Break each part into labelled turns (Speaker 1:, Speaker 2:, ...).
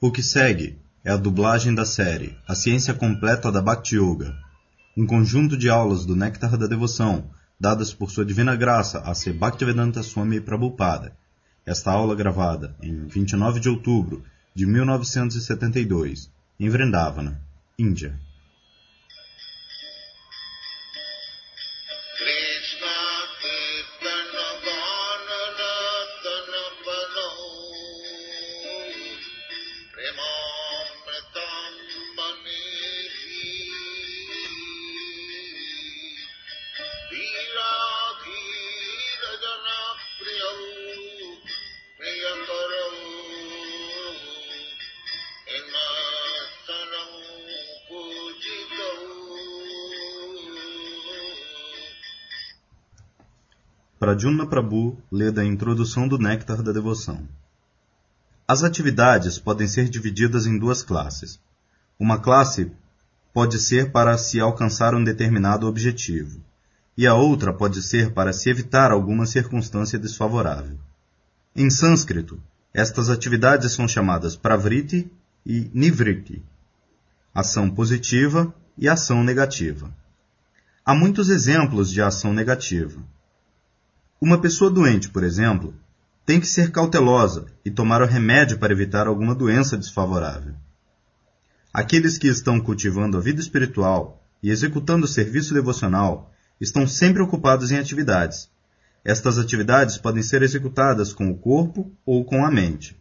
Speaker 1: O que segue é a dublagem da série A Ciência Completa da Bhakti Yoga, um conjunto de aulas do Néctar da Devoção, dadas por Sua Divina Graça a ser Bhaktivedanta Swami Prabhupada. Esta aula gravada em 29 de outubro de 1972, em Vrindavana, Índia. Pradyumna Prabhu lê da introdução do Néctar da Devoção. As atividades podem ser divididas em duas classes. Uma classe pode ser para se alcançar um determinado objetivo, e a outra pode ser para se evitar alguma circunstância desfavorável. Em sânscrito, estas atividades são chamadas pravriti e nivriti, ação positiva e ação negativa. Há muitos exemplos de ação negativa. Uma pessoa doente, por exemplo, tem que ser cautelosa e tomar o remédio para evitar alguma doença desfavorável. Aqueles que estão cultivando a vida espiritual e executando o serviço devocional estão sempre ocupados em atividades. Estas atividades podem ser executadas com o corpo ou com a mente.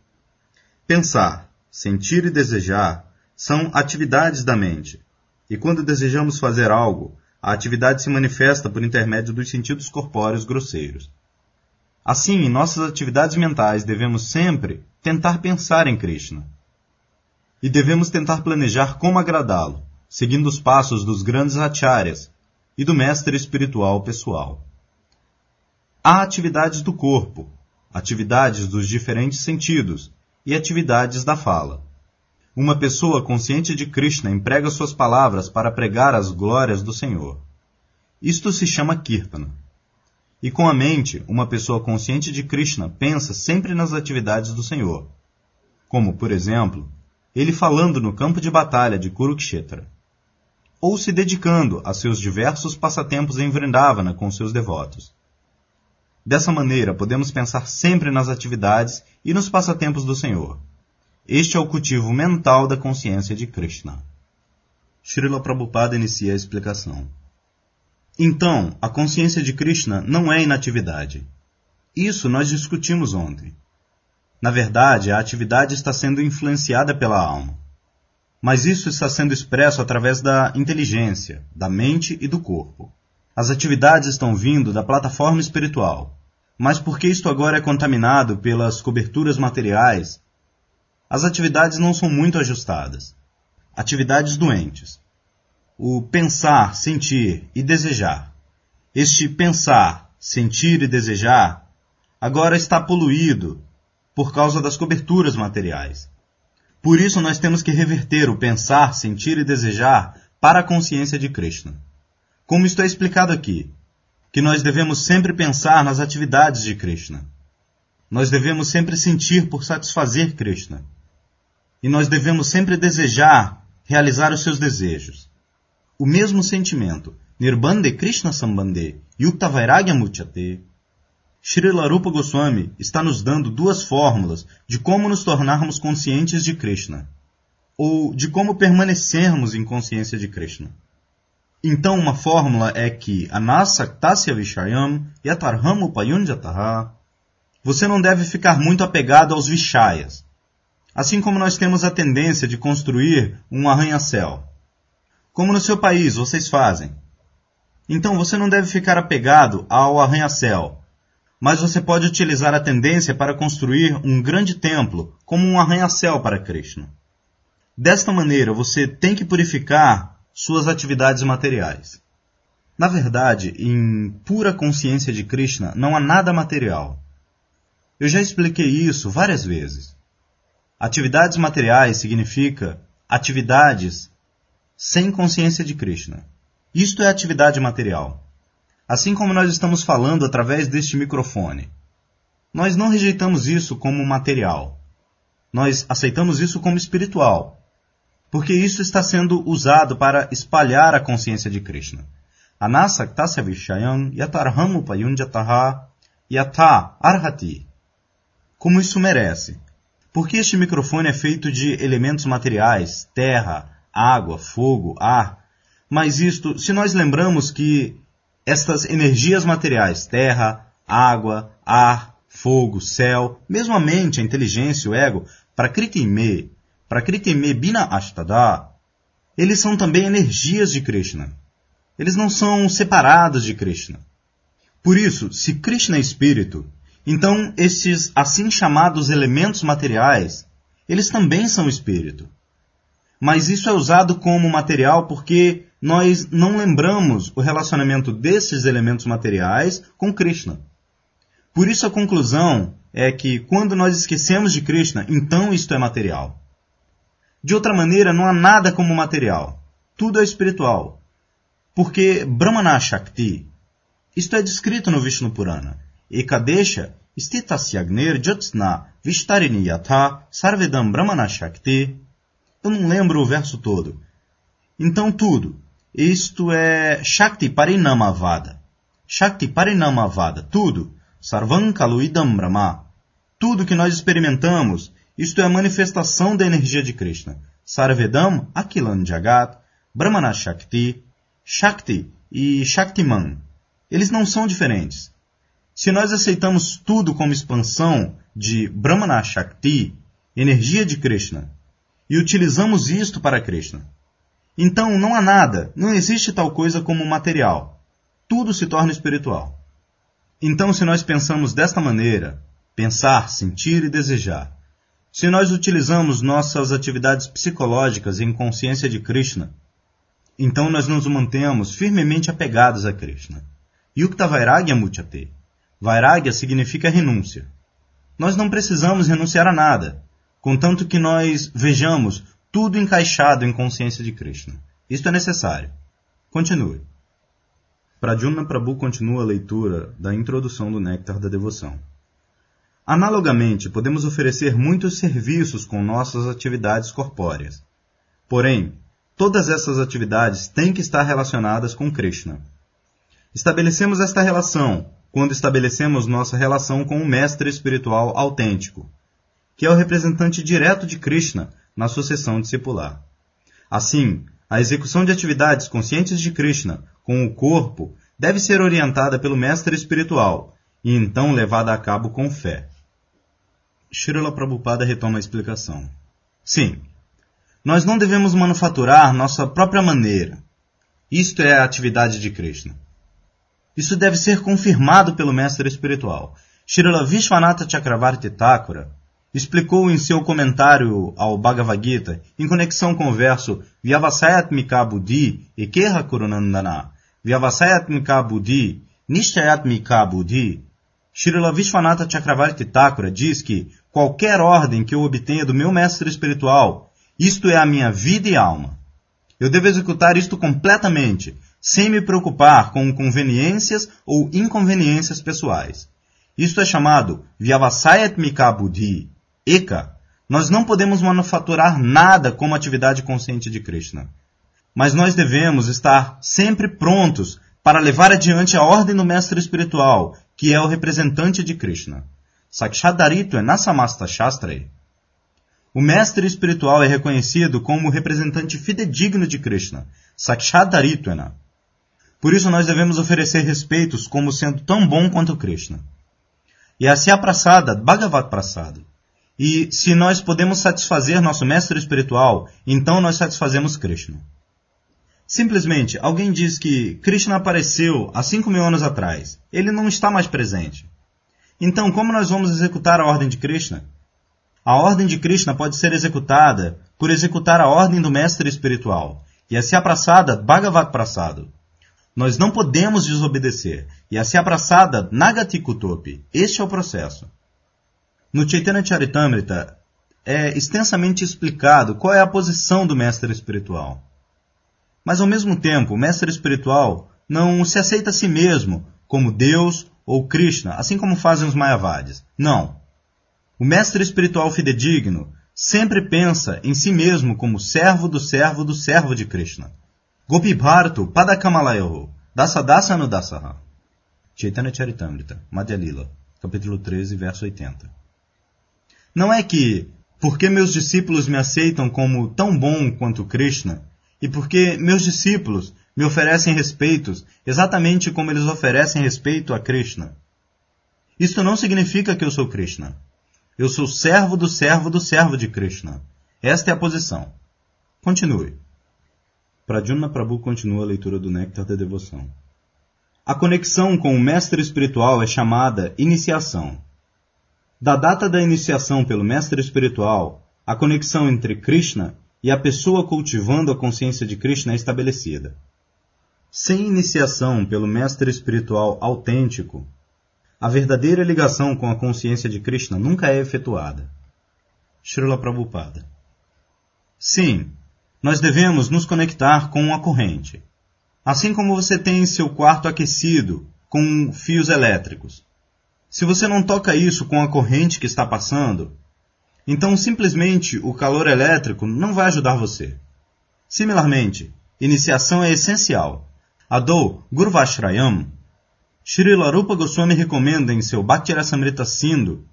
Speaker 1: Pensar, sentir e desejar são atividades da mente. E quando desejamos fazer algo, a atividade se manifesta por intermédio dos sentidos corpóreos grosseiros. Assim, em nossas atividades mentais devemos sempre tentar pensar em Krishna. E devemos tentar planejar como agradá-lo, seguindo os passos dos grandes acharyas e do mestre espiritual pessoal. Há atividades do corpo, atividades dos diferentes sentidos e atividades da fala. Uma pessoa consciente de Krishna emprega suas palavras para pregar as glórias do Senhor. Isto se chama Kirtana. E com a mente, uma pessoa consciente de Krishna pensa sempre nas atividades do Senhor, como, por exemplo, ele falando no campo de batalha de Kurukshetra, ou se dedicando a seus diversos passatempos em Vrindavana com seus devotos. Dessa maneira, podemos pensar sempre nas atividades e nos passatempos do Senhor. Este é o cultivo mental da consciência de Krishna. Srila Prabhupada inicia a explicação. Então, a consciência de Krishna não é inatividade. Isso nós discutimos ontem. Na verdade, a atividade está sendo influenciada pela alma. Mas isso está sendo expresso através da inteligência, da mente e do corpo. As atividades estão vindo da plataforma espiritual. Mas porque isto agora é contaminado pelas coberturas materiais, as atividades não são muito ajustadas. Atividades doentes. O pensar, sentir e desejar. Este pensar, sentir e desejar agora está poluído por causa das coberturas materiais. Por isso nós temos que reverter o pensar, sentir e desejar para a consciência de Krishna. Como é explicado aqui, que nós devemos sempre pensar nas atividades de Krishna. Nós devemos sempre sentir por satisfazer Krishna. E nós devemos sempre desejar realizar os seus desejos. O mesmo sentimento, Nirbande Krishna Sambande, Yukta Vairagya Muchate, Srila Rupa Goswami está nos dando duas fórmulas de como nos tornarmos conscientes de Krishna, ou de como permanecermos em consciência de Krishna. Então, uma fórmula é que Anasaktasya Vishayam Yatarham Upayunjataha você não deve ficar muito apegado aos Vishayas, assim como nós temos a tendência de construir um arranha-céu. Como no seu país vocês fazem. Então você não deve ficar apegado ao arranha-céu, mas você pode utilizar a tendência para construir um grande templo como um arranha-céu para Krishna. Desta maneira, você tem que purificar suas atividades materiais. Na verdade, em pura consciência de Krishna, não há nada material. Eu já expliquei isso várias vezes. Atividades materiais significa atividades sem consciência de Krishna. Isto é atividade material. Assim como nós estamos falando através deste microfone. Nós não rejeitamos isso como material. nós aceitamos isso como espiritual, porque isso está sendo usado para espalhar a consciência de Krishna. Anasaktasya vishayam yatarham upayunjataha yatha arhati. Como isso merece. Porque este microfone é feito de elementos materiais, terra, água, fogo, ar. Mas isto, se nós lembramos que estas energias materiais, terra, água, ar, fogo, céu, mesmo a mente, a inteligência, o ego, para Kritime, para Kritime Bina Ashtada, eles são também energias de Krishna. Eles não são separados de Krishna. Por isso, se Krishna é espírito, então esses assim chamados elementos materiais, eles também são espírito. Mas isso é usado como material porque nós não lembramos o relacionamento desses elementos materiais com Krishna. Por isso a conclusão é que quando nós esquecemos de Krishna, então isto é material. De outra maneira, não há nada como material. Tudo é espiritual. Porque Brahmana Shakti, isto é descrito no Vishnu Purana, Ekadesha Stitasyagner Jyotsna Vishtarini Yatha Sarvedam Brahmana Shakti. Eu não lembro o verso todo. Então tudo. Isto é Shakti Parinamavada. Shakti Parinamavada. Tudo. Sarvam Kaluidam Brahma. Tudo que nós experimentamos, isto é a manifestação da energia de Krishna. Sarvedam Akilan Jagat, Brahmana Shakti, Shakti e Shaktiman. Eles não são diferentes. Se nós aceitamos tudo como expansão de Brahmana Shakti, energia de Krishna, e utilizamos isto para Krishna, então não há nada, não existe tal coisa como material. Tudo se torna espiritual. Então, se nós pensamos desta maneira, pensar, sentir e desejar, se nós utilizamos nossas atividades psicológicas em consciência de Krishna, então nós nos mantemos firmemente apegados a Krishna. Yukta Vairagya Muchate. Vairagya significa renúncia. Nós não precisamos renunciar a nada, contanto que nós vejamos tudo encaixado em consciência de Krishna. Isto é necessário. Continue. Pradyumna Prabhu continua a leitura da introdução do Néctar da Devoção. Analogamente, podemos oferecer muitos serviços com nossas atividades corpóreas. Porém, todas essas atividades têm que estar relacionadas com Krishna. Estabelecemos esta relação quando estabelecemos nossa relação com o mestre espiritual autêntico, que é o representante direto de Krishna na sucessão discipular. Assim, a execução de atividades conscientes de Krishna com o corpo deve ser orientada pelo mestre espiritual e então levada a cabo com fé. Srila Prabhupada retoma a explicação. Sim, nós não devemos manufaturar nossa própria maneira. Isto é a atividade de Krishna. Isso deve ser confirmado pelo mestre espiritual. Srila Vishwanatha Chakravarti Thakura explicou em seu comentário ao Bhagavad Gita, em conexão com o verso Vyavasayatmika Buddhi Ekeha Kurunandana, Vyavasayatmika Buddhi Nishayatmika Buddhi, Srila Vishwanatha Chakravarti Thakura diz que qualquer ordem que eu obtenha do meu mestre espiritual, isto é a minha vida e alma. Eu devo executar isto completamente, sem me preocupar com conveniências ou inconveniências pessoais. Isto é chamado Vyavasayatmika Buddhi, Eka. Nós não podemos manufaturar nada como atividade consciente de Krishna. Mas nós devemos estar sempre prontos para levar adiante a ordem do mestre espiritual, que é o representante de Krishna. Sakshadaritu é Nasamasta Shastra. O mestre espiritual é reconhecido como o representante fidedigno de Krishna, Sakshadaritana. Por isso nós devemos oferecer respeitos como sendo tão bom quanto Krishna. E assim a Prasada, Bhagavat Prasada. E se nós podemos satisfazer nosso mestre espiritual, então nós satisfazemos Krishna. Simplesmente, alguém diz que Krishna apareceu há 5 mil anos atrás. Ele não está mais presente. Então, como nós vamos executar a ordem de Krishna? A ordem de Krishna pode ser executada por executar a ordem do mestre espiritual. E assim abraçada Bhagavat Prasado. Nós não podemos desobedecer. E assim abraçada Nagati Kutopi. Este é o processo. No Chaitanya Charitamrita é extensamente explicado qual é a posição do mestre espiritual. Mas ao mesmo tempo, o mestre espiritual não se aceita a si mesmo como Deus ou Krishna, assim como fazem os Mayavadis. Não. O mestre espiritual fidedigno sempre pensa em si mesmo como servo do servo do servo de Krishna. Gopi Bhartu Padakamalayo Dasadasa Anudasaha. Chaitanya Charitamrita, Madhya Lila, capítulo 13, verso 80. Não é que, porque meus discípulos me aceitam como tão bom quanto Krishna, e porque meus discípulos me oferecem respeitos exatamente como eles oferecem respeito a Krishna. Isto não significa que eu sou Krishna. Eu sou servo do servo do servo de Krishna. Esta é a posição. Continue. Pradyumna Prabhu continua a leitura do Néctar da Devoção. A conexão com o mestre espiritual é chamada iniciação. Da data da iniciação pelo mestre espiritual, a conexão entre Krishna e a pessoa cultivando a consciência de Krishna é estabelecida. Sem iniciação pelo mestre espiritual autêntico, a verdadeira ligação com a consciência de Krishna nunca é efetuada. Srila Prabhupada. Sim, nós devemos nos conectar com a corrente. Assim como você tem seu quarto aquecido com fios elétricos. Se você não toca isso com a corrente que está passando, então simplesmente o calor elétrico não vai ajudar você. Similarmente, iniciação é essencial. Adou Gurvashrayam Srila Rupa Goswami recomenda em seu Bhaktirasamrita Sindhu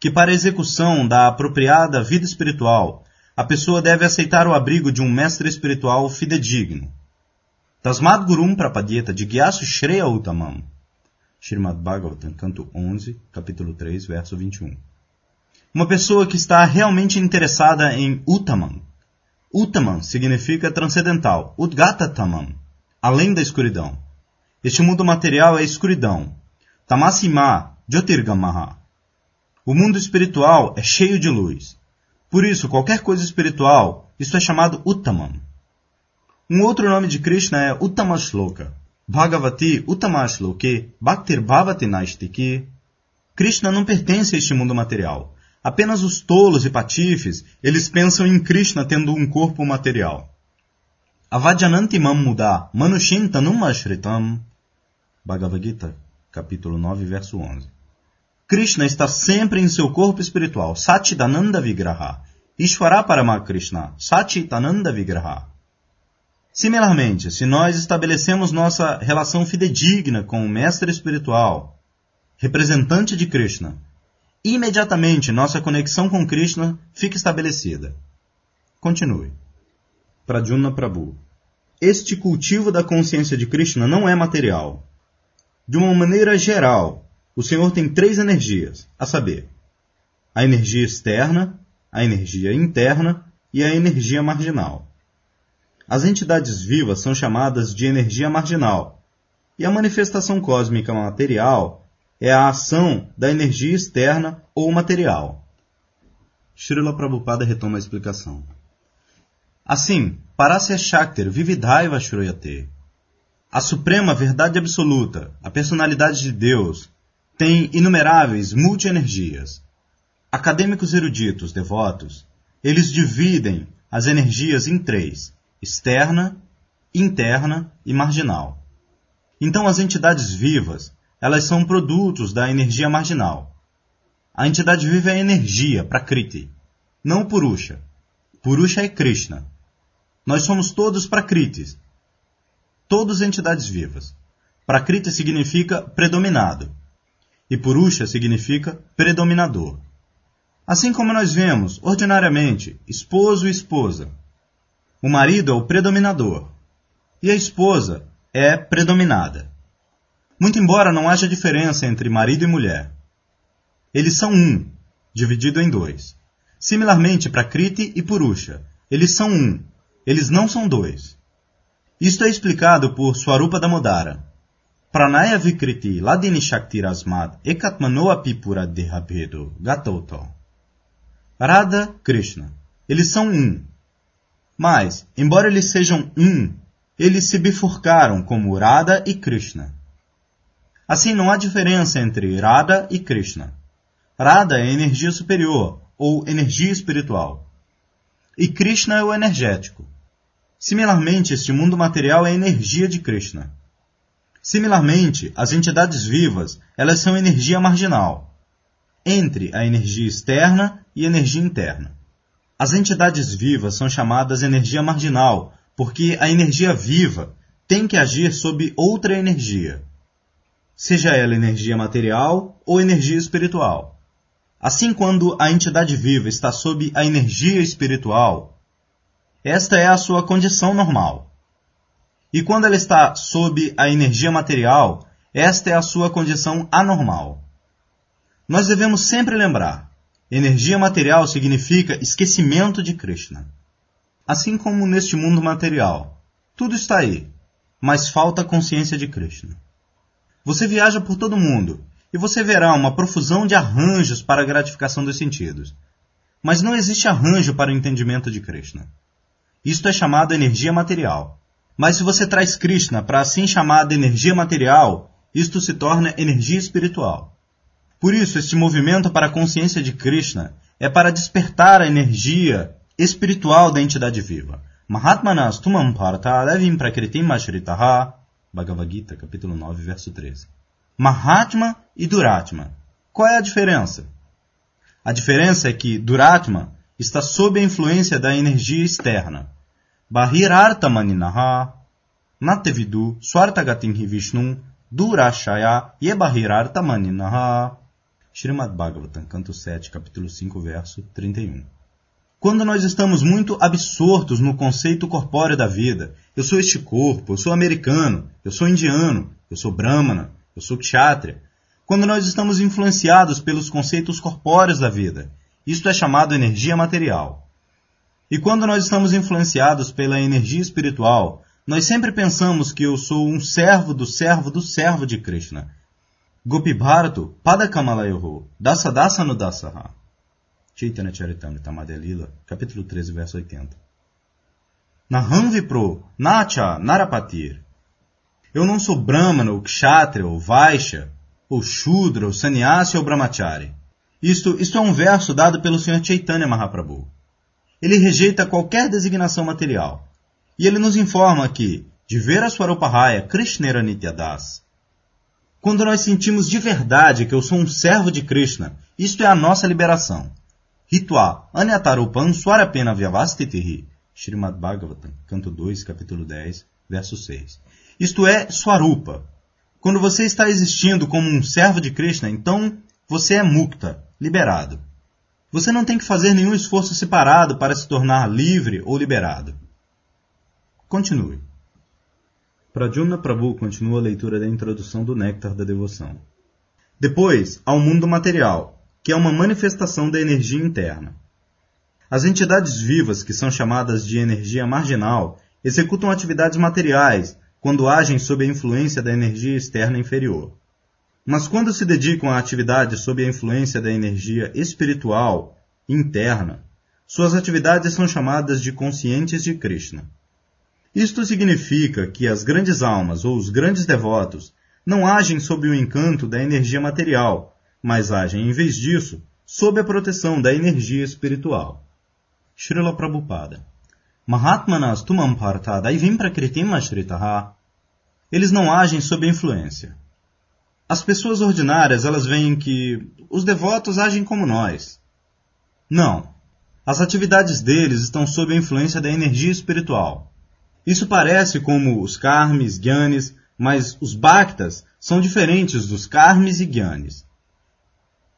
Speaker 1: que para a execução da apropriada vida espiritual, a pessoa deve aceitar o abrigo de um mestre espiritual fidedigno. Tasmad Gurum Prapadyeta de Gyasu Shreya Uttamam. Srimad Bhagavatam, canto 11, capítulo 3, verso 21. Uma pessoa que está realmente interessada em Uttamam. Uttamam significa transcendental, Udgatatamam, além da escuridão. Este mundo material é escuridão. Tamasima Jyotirgamaha. O mundo espiritual é cheio de luz. Por isso, qualquer coisa espiritual, isso é chamado Uttamam. Um outro nome de Krishna é Uttamashloka. Bhagavati Uttamashloke Bhaktir Bhavati Naistiki. Krishna não pertence a este mundo material. Apenas os tolos e patifes, eles pensam em Krishna tendo um corpo material. Avadyananti mam muda manushintanum ashritam. Bhagavad Gita, capítulo 9, verso 11. Krishna está sempre em seu corpo espiritual, Satchitananda Vigraha. Ishvara Paramakrishna, Satchitananda Vigraha. Similarmente, se nós estabelecemos nossa relação fidedigna com o mestre espiritual, representante de Krishna, imediatamente nossa conexão com Krishna fica estabelecida. Continue. Pradyumna Prabhu. Este cultivo da consciência de Krishna não é material. De uma maneira geral, o Senhor tem três energias, a saber, a energia externa, a energia interna e a energia marginal. As entidades vivas são chamadas de energia marginal, e a manifestação cósmica material é a ação da energia externa ou material. Srila Prabhupada retoma a explicação. Assim, Parasya Shaktir Vividhaiva Shruyate a suprema verdade absoluta, a personalidade de Deus, tem inumeráveis multienergias. Acadêmicos eruditos devotos, eles dividem as energias em três: externa, interna e marginal. Então as entidades vivas, elas são produtos da energia marginal. A entidade viva é energia, prakriti, não purusha. Purusha é Krishna. Nós somos todos prakritis, todas entidades vivas. Prakriti significa predominado e Purusha significa predominador. Assim como nós vemos, ordinariamente, esposo e esposa. O marido é o predominador e a esposa é predominada. Muito embora não haja diferença entre marido e mulher. Eles são um, dividido em dois. Similarmente, Prakriti e Purusha. Eles são um, eles não são dois. Isto é explicado por Swarupa Damodara. Pranaya Vikriti Ladini Shakti Rasmad Ekatmanoa Pipura Dehabhedo Gatoto. Radha Krishna. Eles são um. Mas, embora eles sejam um, eles se bifurcaram como Radha e Krishna. Assim, não há diferença entre Radha e Krishna. Radha é energia superior, ou energia espiritual. E Krishna é o energético. Similarmente, este mundo material é energia de Krishna. Similarmente, as entidades vivas, elas são energia marginal, entre a energia externa e a energia interna. As entidades vivas são chamadas energia marginal, porque a energia viva tem que agir sob outra energia, seja ela energia material ou energia espiritual. Assim, quando a entidade viva está sob a energia espiritual, esta é a sua condição normal. E quando ela está sob a energia material, esta é a sua condição anormal. Nós devemos sempre lembrar: energia material significa esquecimento de Krishna. Assim como neste mundo material, tudo está aí, mas falta consciência de Krishna. Você viaja por todo o mundo e você verá uma profusão de arranjos para a gratificação dos sentidos. Mas não existe arranjo para o entendimento de Krishna. Isto é chamado energia material. Mas se você traz Krishna para assim chamada energia material, isto se torna energia espiritual. Por isso, este movimento para a consciência de Krishna é para despertar a energia espiritual da entidade viva. Mahatmanas tumam bharata devim prakritim mashritaha. Bhagavad Gita, capítulo 9, verso 13. Mahatma e Duratma. Qual é a diferença? A diferença é que Duratma está sob a influência da energia externa. Bahirartamaninaha Natevidu Swartagatinhi Vishnum Durashaya Yebahirartamaninaha Srimad Bhagavatam, canto 7, capítulo 5, verso 31. Quando nós estamos muito absortos no conceito corpóreo da vida, eu sou este corpo, eu sou americano, eu sou indiano, eu sou brahmana, eu sou kshatriya. Quando nós estamos influenciados pelos conceitos corpóreos da vida, isto é chamado energia material. E quando nós estamos influenciados pela energia espiritual, nós sempre pensamos que eu sou um servo do servo do servo de Krishna. Gopi Bharatu Padakamalayuhu Dasa Dasa no Dasaha. Chaitanya Charitamrita Madhya capítulo 13, verso 80. Naham Vipro Nacha Narapatir eu não sou Brahmana, ou Kshatriya, ou Vaishya, ou Shudra, ou Sannyasi, ou Brahmachari. Isto, isto é um verso dado pelo Sr. Chaitanya Mahaprabhu. Ele rejeita qualquer designação material. E ele nos informa que, de ver a Swarupahaya Krishnera Nityadas, quando nós sentimos de verdade que eu sou um servo de Krishna, isto é a nossa liberação. Ritwa Anyatarupan Swarapena Vyavastitihi. Srimad Bhagavatam, canto 2, capítulo 10, verso 6. Isto é Swarupa. Quando você está existindo como um servo de Krishna, então você é mukta, liberado. Você não tem que fazer nenhum esforço separado para se tornar livre ou liberado. Continue. Pradyumna Prabhu continua a leitura da introdução do Néctar da Devoção. Depois, ao mundo material, que é uma manifestação da energia interna. As entidades vivas, que são chamadas de energia marginal, executam atividades materiais, quando agem sob a influência da energia externa inferior. Mas quando se dedicam à atividade sob a influência da energia espiritual interna, suas atividades são chamadas de conscientes de Krishna. Isto significa que as grandes almas ou os grandes devotos não agem sob o encanto da energia material, mas agem, em vez disso, sob a proteção da energia espiritual. Srila Prabhupada Mahatmanas tumam partha daivim prakritim ashritaha. Eles não agem sob influência. As pessoas ordinárias, elas veem que os devotos agem como nós. Não. As atividades deles estão sob a influência da energia espiritual. Isso parece como os karmis, gyanis, mas os bhaktas são diferentes dos karmis e gyanis.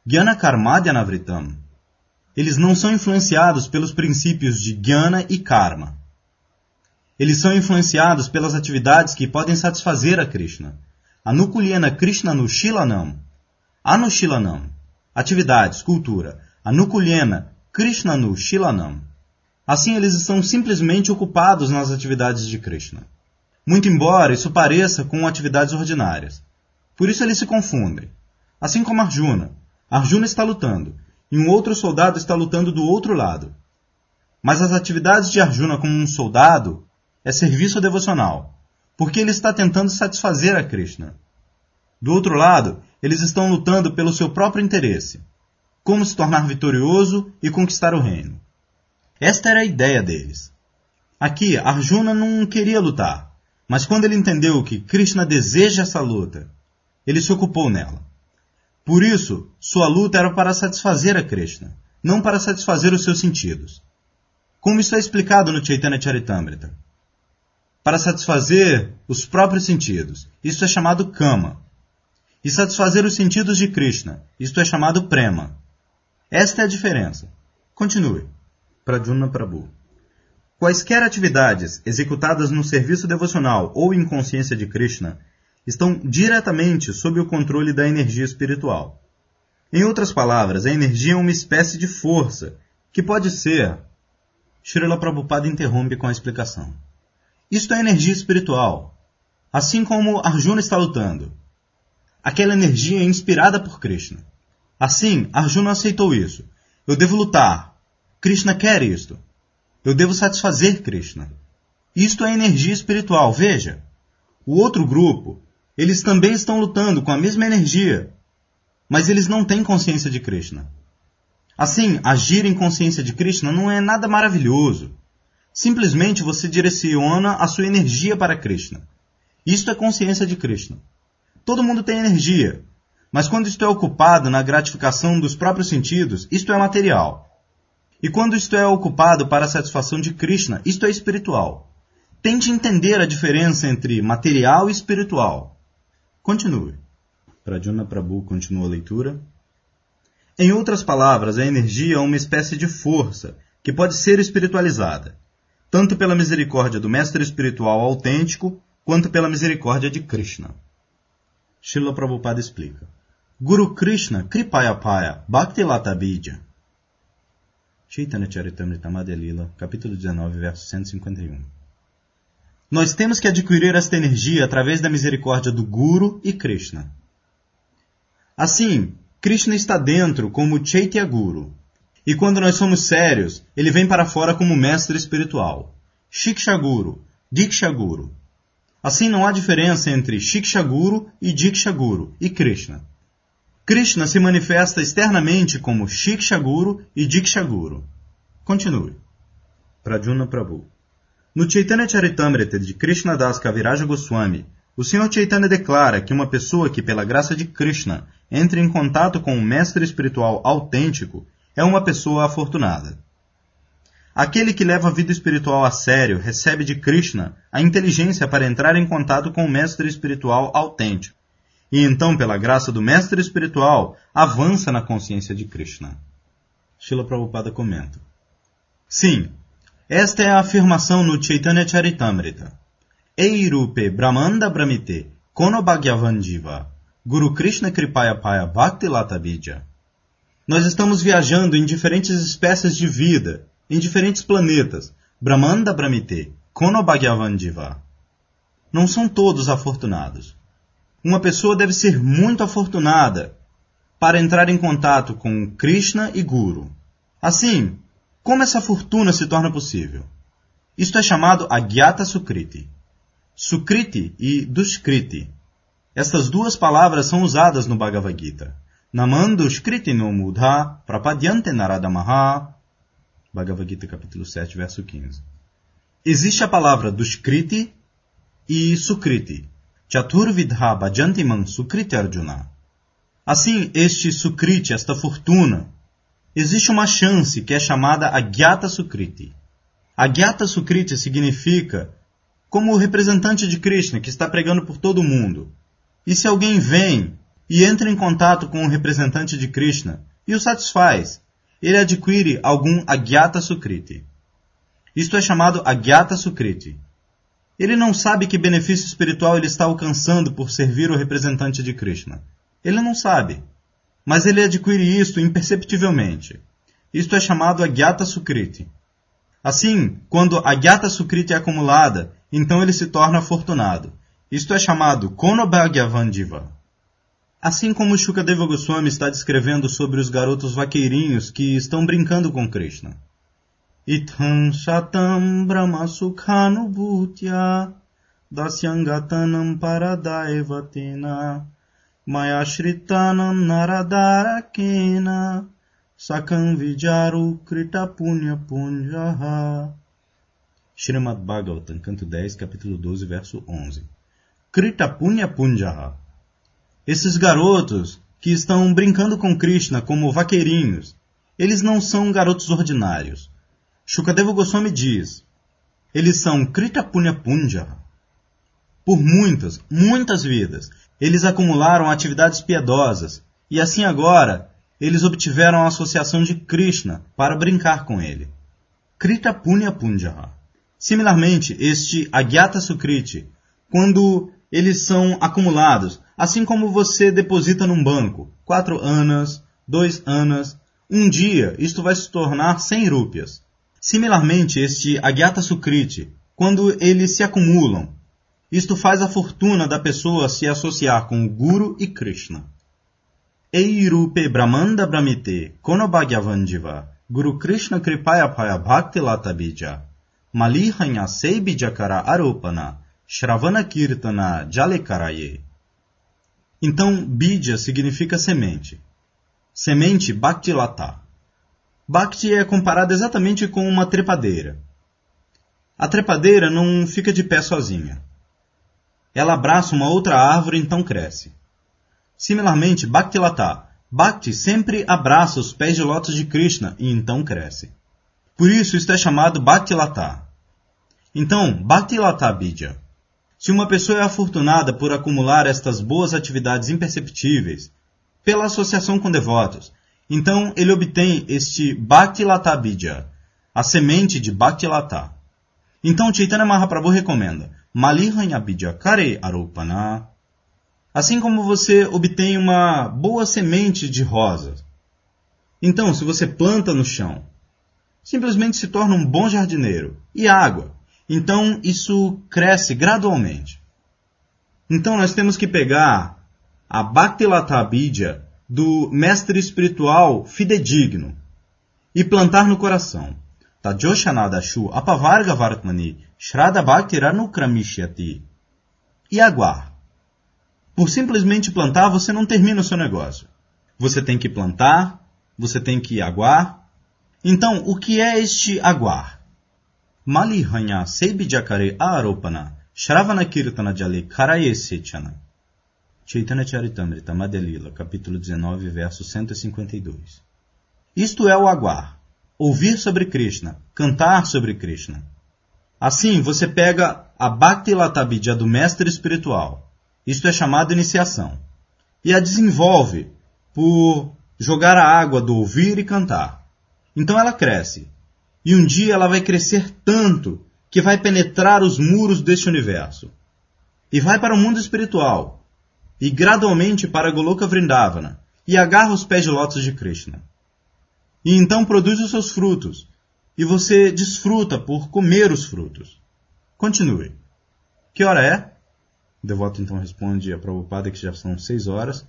Speaker 1: Gyana karmadyanavritam eles não são influenciados pelos princípios de Jnana e Karma. Eles são influenciados pelas atividades que podem satisfazer a Krishna. Anukulyana Krishna no Shilanam. Anushilanam. Atividades, cultura. Anukulyana Krishna no Shilanam. Assim, eles estão simplesmente ocupados nas atividades de Krishna. Muito embora isso pareça com atividades ordinárias. Por isso eles se confundem. Assim como Arjuna. Arjuna está lutando, e um outro soldado está lutando do outro lado. Mas as atividades de Arjuna como um soldado é serviço devocional, porque ele está tentando satisfazer a Krishna. Do outro lado, eles estão lutando pelo seu próprio interesse, como se tornar vitorioso e conquistar o reino. Esta era a ideia deles. Aqui, Arjuna não queria lutar, mas quando ele entendeu que Krishna deseja essa luta, ele se ocupou nela. Por isso, sua luta era para satisfazer a Krishna, não para satisfazer os seus sentidos. como isso é explicado no Chaitanya Charitamrita. Para satisfazer os próprios sentidos, isto é chamado kama. E satisfazer os sentidos de Krishna, isto é chamado prema. Esta é a diferença. Continue. Pradyumna Prabhu. Quaisquer atividades executadas no serviço devocional ou em consciência de Krishna estão diretamente sob o controle da energia espiritual. Em outras palavras, a energia é uma espécie de força que pode ser. Srila Prabhupada interrompe com a explicação. Isto é energia espiritual. Assim como Arjuna está lutando. Aquela energia é inspirada por Krishna. Assim, Arjuna aceitou isso. Eu devo lutar. Krishna quer isto. Eu devo satisfazer Krishna. Isto é energia espiritual, veja. O outro grupo, eles também estão lutando com a mesma energia, mas eles não têm consciência de Krishna. Assim, agir em consciência de Krishna não é nada maravilhoso. Simplesmente você direciona a sua energia para Krishna. Isto é consciência de Krishna. Todo mundo tem energia, mas quando isto é ocupado na gratificação dos próprios sentidos, isto é material. E quando isto é ocupado para a satisfação de Krishna, isto é espiritual. Tente entender a diferença entre material e espiritual. Continue. Pradyumna Prabhu continua a leitura. Em outras palavras, a energia é uma espécie de força que pode ser espiritualizada, tanto pela misericórdia do mestre espiritual autêntico, quanto pela misericórdia de Krishna. Srila Prabhupada explica. Guru Krishna Kripayapaya Bhakti Latabidya Chaitanya Charitamrita Madhya capítulo 19, verso 151. Nós temos que adquirir esta energia através da misericórdia do Guru e Krishna. Assim, Krishna está dentro como Chaitya Guru. E quando nós somos sérios, ele vem para fora como mestre espiritual. Shiksha Guru, Diksha Guru. Assim não há diferença entre Shiksha Guru e Diksha Guru e Krishna. Krishna se manifesta externamente como Shikshaguru e Dikshaguru. Continue. Pradyumna Prabhu. No Chaitanya Charitamrita de Krishna Das Kaviraja Goswami, o Sr. Chaitanya declara que uma pessoa que, pela graça de Krishna, entra em contato com um mestre espiritual autêntico é uma pessoa afortunada. Aquele que leva a vida espiritual a sério recebe de Krishna a inteligência para entrar em contato com o mestre espiritual autêntico e então, pela graça do mestre espiritual, avança na consciência de Krishna. Srila Prabhupada comenta. Sim, esta é a afirmação no Chaitanya Charitamrita. Eirupe Brahmanda Brahmite Kono Bhagyavandiva Guru Krishna Kripaya Paya Bhakti Latabidya. Nós estamos viajando em diferentes espécies de vida, em diferentes planetas. Brahmanda Brahmite Kono Bhagyavandiva. Não são todos afortunados uma pessoa deve ser muito afortunada para entrar em contato com Krishna e Guru. Assim, como essa fortuna se torna possível? Isto é chamado Agyata Sukriti. Sukriti e Duskriti. Estas duas palavras são usadas no Bhagavad Gita. Namandushkriti no Mudha Prapadyante Naradamaha. Bhagavad Gita capítulo 7, verso 15. Existe a palavra Duskriti e Sukriti, Chaturvidha Bhajantiman Sukriti Arjuna. Assim, este Sukriti, esta fortuna, existe uma chance que é chamada Agyata Sukriti. Agyata Sukriti significa como o representante de Krishna que está pregando por todo mundo. E se alguém vem e entra em contato com o representante de Krishna e o satisfaz, ele adquire algum Agyata Sukriti. Isto é chamado Agyata Sukriti. Ele não sabe que benefício espiritual ele está alcançando por servir o representante de Krishna. Ele não sabe. Mas ele adquire isto imperceptivelmente. Isto é chamado Agyata Sukriti. Assim, quando Agyata Sukriti é acumulada, então ele se torna afortunado. Isto é chamado Konobhagyavandiva. Assim como Shukadeva Goswami está descrevendo sobre os garotos vaqueirinhos que estão brincando com Krishna. Itham shatam brahma sukhanubhutya dasyangatanam paradaevatena maya shritanam naradarakena sakam vijaru krita punya punjaha Srimad Bhagavatam, canto 10, capítulo 12, verso 11. Krita punya punjaha Esses garotos que estão brincando com Krishna como vaqueirinhos, eles não são garotos ordinários Shukadeva Goswami diz, eles são Krita Punya Punja. Por muitas, muitas vidas, eles acumularam atividades piedosas, e assim agora, eles obtiveram a associação de Krishna para brincar com ele. Krita Punya Punja. Similarmente, este Agyata Sukriti, quando eles são acumulados, assim como você deposita num banco, quatro anas, dois anas, um dia isto vai se tornar 100 rúpias. Similarmente, este Agyata Sukriti, quando eles se acumulam, isto faz a fortuna da pessoa se associar com o Guru e Krishna. Eirupe Brahmanda Brahmite Konobhagyavandiva Guru Krishna Kripaya Paya Bhakti Lata Bija Malihanya Seibijakara Aropana Shravana Kirtana Jalekaraye Então, Bidya significa semente. Semente Bhakti Lata. Bhakti é comparada exatamente com uma trepadeira. A trepadeira não fica de pé sozinha. Ela abraça uma outra árvore e então cresce. Similarmente, Bhakti Lata. Bhakti sempre abraça os pés de lótus de Krishna e então cresce. Por isso, isto é chamado Bhakti Lata. Então, Bhakti Lata Bidya. Se uma pessoa é afortunada por acumular estas boas atividades imperceptíveis, pela associação com devotos, então ele obtém este Bhakti Lata Bidya, a semente de Bhakti Lata. Então Chaitanya Mahaprabhu recomenda Malihanya Bidya Kare Arupana. Assim como você obtém uma boa semente de rosas. Então, se você planta no chão, simplesmente se torna um bom jardineiro. E água. Então, isso cresce gradualmente. Então, nós temos que pegar a Bhaktilata Bidya do mestre espiritual fidedigno e plantar no coração. Tajoshanadashu apavarga vartmani shraddha bhaktiranu E aguar. Por simplesmente plantar, você não termina o seu negócio. Você tem que plantar, você tem que aguar. Então, o que é este aguar? Malihanya sebijakare aropana shravana kirtana jale karaye sechana. Chaitanya Charitamrita Madhyalila, capítulo 19, verso 152. Isto é o aguar, ouvir sobre Krishna, cantar sobre Krishna. Assim, você pega a Bhakti Latabidya do mestre espiritual, isto é chamado iniciação, e a desenvolve por jogar a água do ouvir e cantar. Então ela cresce, e um dia ela vai crescer tanto que vai penetrar os muros deste universo. E vai para o mundo espiritual, e gradualmente para Goloka Vrindavana, e agarra os pés de lótus de Krishna. E então produz os seus frutos, e você desfruta por comer os frutos. Continue. Que hora é? O devoto então responde a Prabhupada que já são seis horas.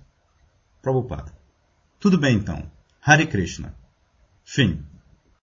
Speaker 1: Prabhupada. Tudo bem então. Hare Krishna. Fim.